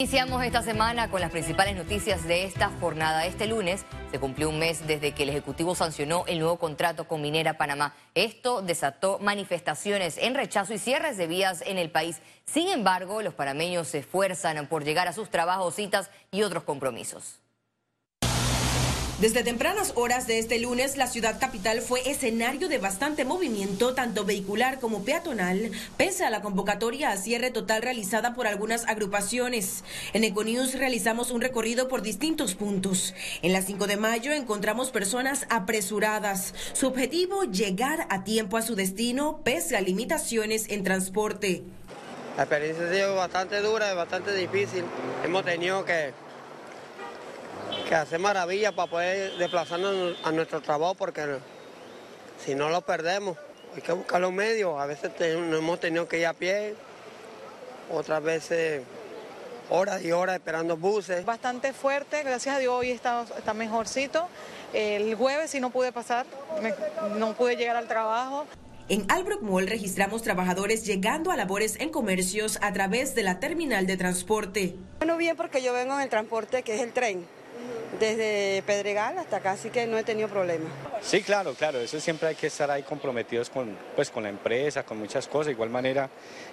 Iniciamos esta semana con las principales noticias de esta jornada. Este lunes se cumplió un mes desde que el Ejecutivo sancionó el nuevo contrato con Minera Panamá. Esto desató manifestaciones en rechazo y cierres de vías en el país. Sin embargo, los panameños se esfuerzan por llegar a sus trabajos, citas y otros compromisos. Desde tempranas horas de este lunes, la ciudad capital fue escenario de bastante movimiento, tanto vehicular como peatonal, pese a la convocatoria a cierre total realizada por algunas agrupaciones. En Econews realizamos un recorrido por distintos puntos. En la 5 de mayo encontramos personas apresuradas. Su objetivo, llegar a tiempo a su destino, pese a limitaciones en transporte. La experiencia ha sido bastante dura bastante difícil. Hemos tenido que que hace maravilla para poder desplazarnos a nuestro trabajo porque si no lo perdemos, hay que buscar los medios. A veces no hemos tenido que ir a pie, otras veces horas y horas esperando buses. Bastante fuerte, gracias a Dios hoy está, está mejorcito. El jueves sí no pude pasar, no pude llegar al trabajo. En Albrook Mall registramos trabajadores llegando a labores en comercios a través de la terminal de transporte. Bueno, bien porque yo vengo en el transporte que es el tren desde Pedregal hasta acá, así que no he tenido problemas. Sí, claro, claro, eso siempre hay que estar ahí comprometidos con, pues, con la empresa, con muchas cosas. De igual manera,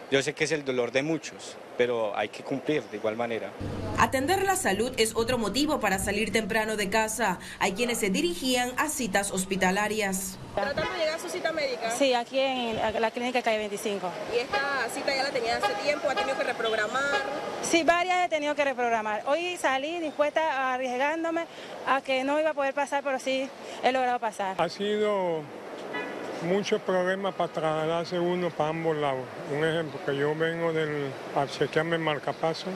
yo sé que es el dolor de muchos, pero hay que cumplir de igual manera. Atender la salud es otro motivo para salir temprano de casa. Hay quienes se dirigían a citas hospitalarias. ¿Tratando de llegar a su cita médica? Sí, aquí en la clínica Calle 25. ¿Y esta cita ya la tenía hace tiempo? ¿Ha tenido que reprogramar? Sí, varias he tenido que reprogramar. Hoy salí dispuesta, arriesgándome a que no iba a poder pasar, pero sí he logrado pasar. Ha sido muchos problemas para trasladarse uno para ambos lados. Un ejemplo, que yo vengo del, chequearme el marcapaso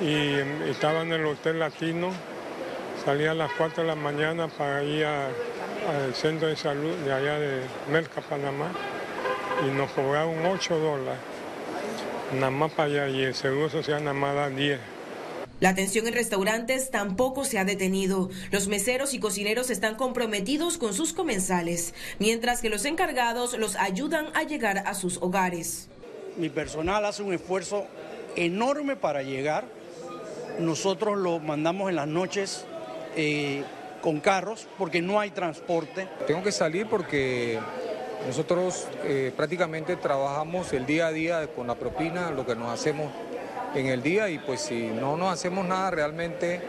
y estaba en el Hotel Latino, salía a las 4 de la mañana para ir al centro de salud de allá de Merca, Panamá, y nos cobraron 8 dólares, nada más para allá, y el Seguro Social nada más da 10. La atención en restaurantes tampoco se ha detenido. Los meseros y cocineros están comprometidos con sus comensales, mientras que los encargados los ayudan a llegar a sus hogares. Mi personal hace un esfuerzo enorme para llegar. Nosotros lo mandamos en las noches eh, con carros porque no hay transporte. Tengo que salir porque nosotros eh, prácticamente trabajamos el día a día con la propina, lo que nos hacemos en el día y pues si no nos hacemos nada realmente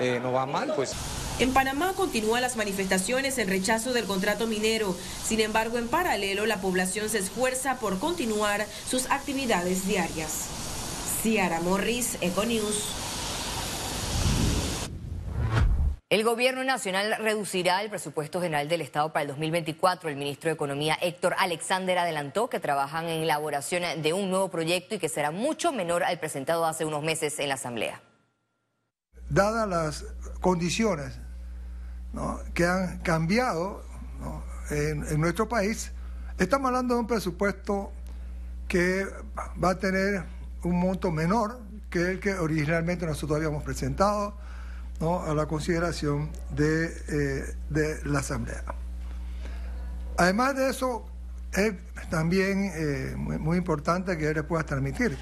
eh, nos va mal pues. En Panamá continúan las manifestaciones en rechazo del contrato minero. Sin embargo, en paralelo, la población se esfuerza por continuar sus actividades diarias. Ciara Morris, Econews. El gobierno nacional reducirá el presupuesto general del Estado para el 2024. El ministro de Economía, Héctor Alexander, adelantó que trabajan en elaboración de un nuevo proyecto y que será mucho menor al presentado hace unos meses en la Asamblea. Dadas las condiciones que han cambiado en, en nuestro país, estamos hablando de un presupuesto que va a tener un monto menor que el que originalmente nosotros habíamos presentado a la consideración de, eh, de, la Asamblea. Además de eso, es también eh, muy, importante que les pueda transmitir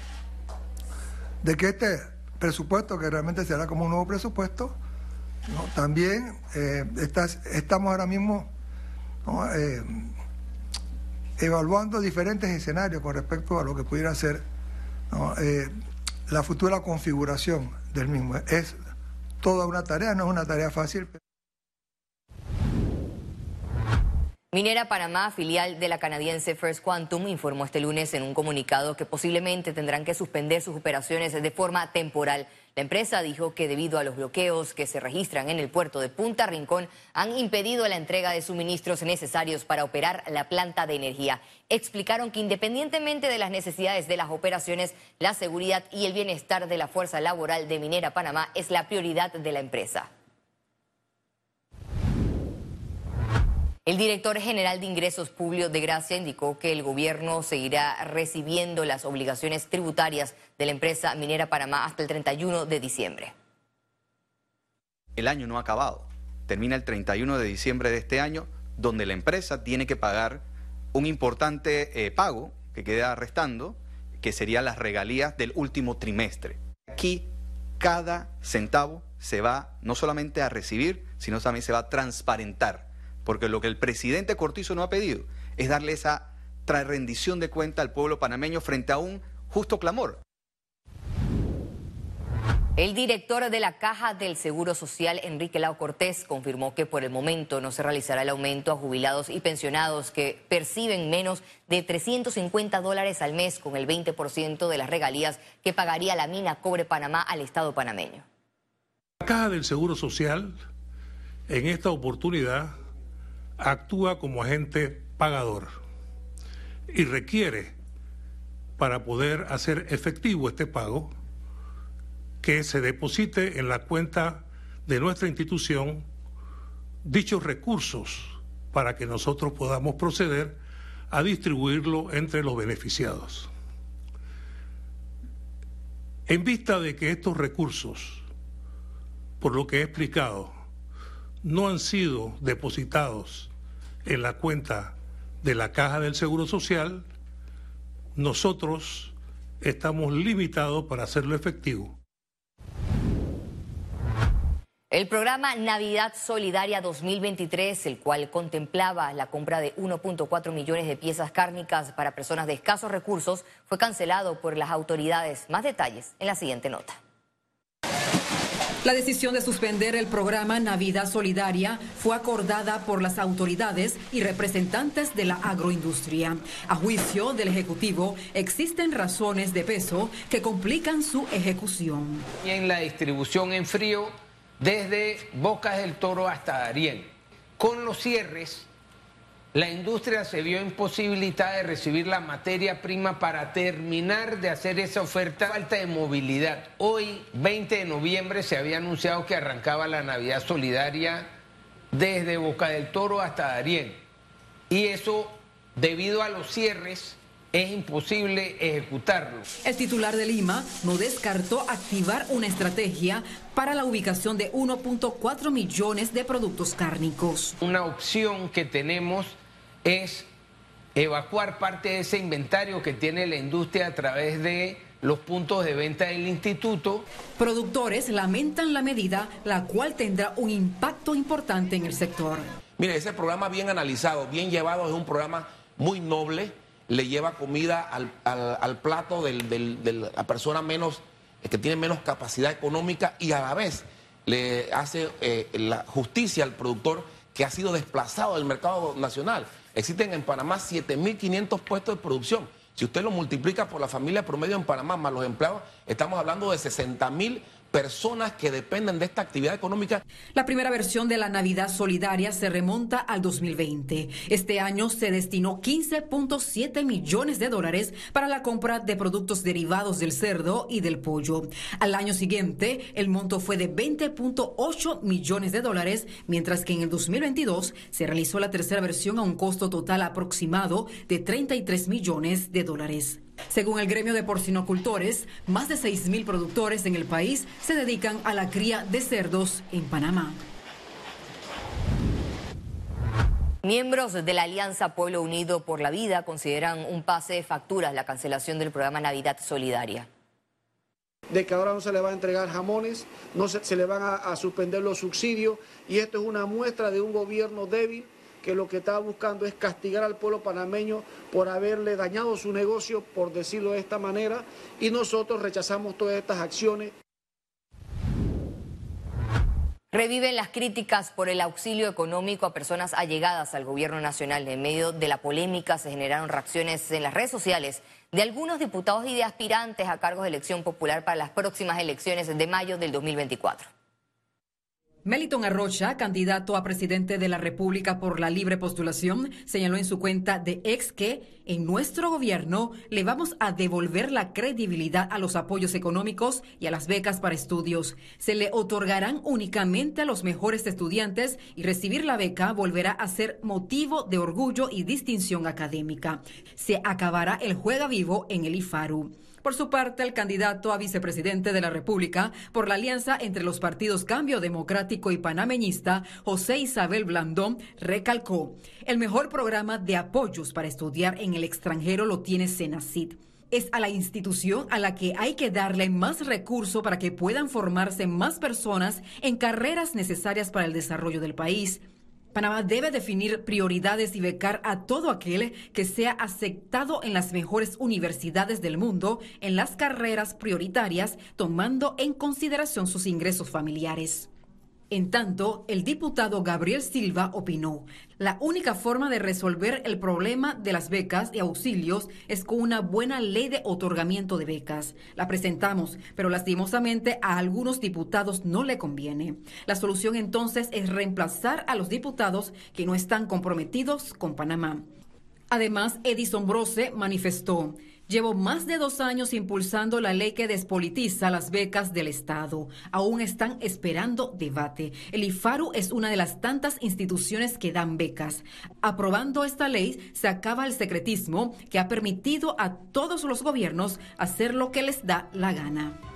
de que este presupuesto, que realmente será como un nuevo presupuesto, también eh, estamos ahora mismo evaluando diferentes escenarios con respecto a lo que pudiera ser la futura configuración del mismo. Es toda una tarea, no es una tarea fácil. Minera Panamá, filial de la canadiense First Quantum, informó este lunes en un comunicado que posiblemente tendrán que suspender sus operaciones de forma temporal. La empresa dijo que debido a los bloqueos que se registran en el puerto de Punta Rincón han impedido la entrega de suministros necesarios para operar la planta de energía. Explicaron que independientemente de las necesidades de las operaciones, la seguridad y el bienestar de la fuerza laboral de Minera Panamá es la prioridad de la empresa. El director general de Ingresos Publio de Gracia indicó que el gobierno seguirá recibiendo las obligaciones tributarias de la empresa minera Panamá hasta el 31 de diciembre. El año no ha acabado. Termina el 31 de diciembre de este año, donde la empresa tiene que pagar un importante eh, pago que queda restando, que serían las regalías del último trimestre. Aquí cada centavo se va no solamente a recibir, sino también se va a transparentar. Porque lo que el presidente Cortizo no ha pedido es darle esa rendición de cuenta al pueblo panameño frente a un justo clamor. El director de la Caja del Seguro Social, Enrique Lau Cortés, confirmó que por el momento no se realizará el aumento a jubilados y pensionados que perciben menos de 350 dólares al mes con el 20% de las regalías que pagaría la mina Cobre Panamá al Estado panameño. La Caja del Seguro Social en esta oportunidad actúa como agente pagador y requiere para poder hacer efectivo este pago que se deposite en la cuenta de nuestra institución dichos recursos para que nosotros podamos proceder a distribuirlo entre los beneficiados. En vista de que estos recursos, por lo que he explicado, no han sido depositados en la cuenta de la Caja del Seguro Social, nosotros estamos limitados para hacerlo efectivo. El programa Navidad Solidaria 2023, el cual contemplaba la compra de 1.4 millones de piezas cárnicas para personas de escasos recursos, fue cancelado por las autoridades. Más detalles en la siguiente nota. La decisión de suspender el programa Navidad Solidaria fue acordada por las autoridades y representantes de la agroindustria. A juicio del Ejecutivo, existen razones de peso que complican su ejecución. Y en la distribución en frío desde Bocas del Toro hasta Darién. Con los cierres, la industria se vio imposibilitada de recibir la materia prima para terminar de hacer esa oferta. Falta de movilidad. Hoy, 20 de noviembre, se había anunciado que arrancaba la Navidad Solidaria desde Boca del Toro hasta Darién. Y eso, debido a los cierres, es imposible ejecutarlo. El titular de Lima no descartó activar una estrategia para la ubicación de 1.4 millones de productos cárnicos. Una opción que tenemos es evacuar parte de ese inventario que tiene la industria a través de los puntos de venta del instituto. Productores lamentan la medida, la cual tendrá un impacto importante en el sector. Mire, ese programa bien analizado, bien llevado, es un programa muy noble le lleva comida al, plato de la persona menos, que tiene menos capacidad económica y a la vez le hace eh, la justicia al productor que ha sido desplazado del mercado nacional. Existen en Panamá 7.500 puestos de producción. Si usted lo multiplica por la familia promedio en Panamá más los empleados, estamos hablando de 60.000 personas que dependen de esta actividad económica. La primera versión de la Navidad Solidaria se remonta al 2020. Este año se destinó 15.7 millones de dólares para la compra de productos derivados del cerdo y del pollo. Al año siguiente, el monto fue de 20.8 millones de dólares, mientras que en el 2022 se realizó la tercera versión a un costo total aproximado de 33 millones de dólares. Según el gremio de porcinocultores, más de 6.000 productores en el país se dedican a la cría de cerdos en Panamá. Miembros de la Alianza Pueblo Unido por la Vida consideran un pase de facturas la cancelación del programa Navidad Solidaria. De que ahora no se le va a entregar jamones, no se, se le van a, a suspender los subsidios y esto es una muestra de un gobierno débil que lo que está buscando es castigar al pueblo panameño por haberle dañado su negocio, por decirlo de esta manera, y nosotros rechazamos todas estas acciones. Reviven las críticas por el auxilio económico a personas allegadas al gobierno nacional. En medio de la polémica se generaron reacciones en las redes sociales de algunos diputados y de aspirantes a cargos de elección popular para las próximas elecciones de mayo del 2024. Meliton Arrocha, candidato a presidente de la República por la libre postulación, señaló en su cuenta de ex que en nuestro gobierno le vamos a devolver la credibilidad a los apoyos económicos y a las becas para estudios. Se le otorgarán únicamente a los mejores estudiantes y recibir la beca volverá a ser motivo de orgullo y distinción académica. Se acabará el juega vivo en el IFARU. Por su parte, el candidato a vicepresidente de la República por la alianza entre los partidos Cambio Democrático y Panameñista, José Isabel Blandón, recalcó, el mejor programa de apoyos para estudiar en el extranjero lo tiene Senacid. es a la institución a la que hay que darle más recursos para que puedan formarse más personas en carreras necesarias para el desarrollo del país. Panamá debe definir prioridades y becar a todo aquel que sea aceptado en las mejores universidades del mundo en las carreras prioritarias, tomando en consideración sus ingresos familiares. En tanto, el diputado Gabriel Silva opinó, la única forma de resolver el problema de las becas y auxilios es con una buena ley de otorgamiento de becas. La presentamos, pero lastimosamente a algunos diputados no le conviene. La solución entonces es reemplazar a los diputados que no están comprometidos con Panamá. Además, Edison Brose manifestó, Llevo más de dos años impulsando la ley que despolitiza las becas del Estado. Aún están esperando debate. El IFARU es una de las tantas instituciones que dan becas. Aprobando esta ley se acaba el secretismo que ha permitido a todos los gobiernos hacer lo que les da la gana.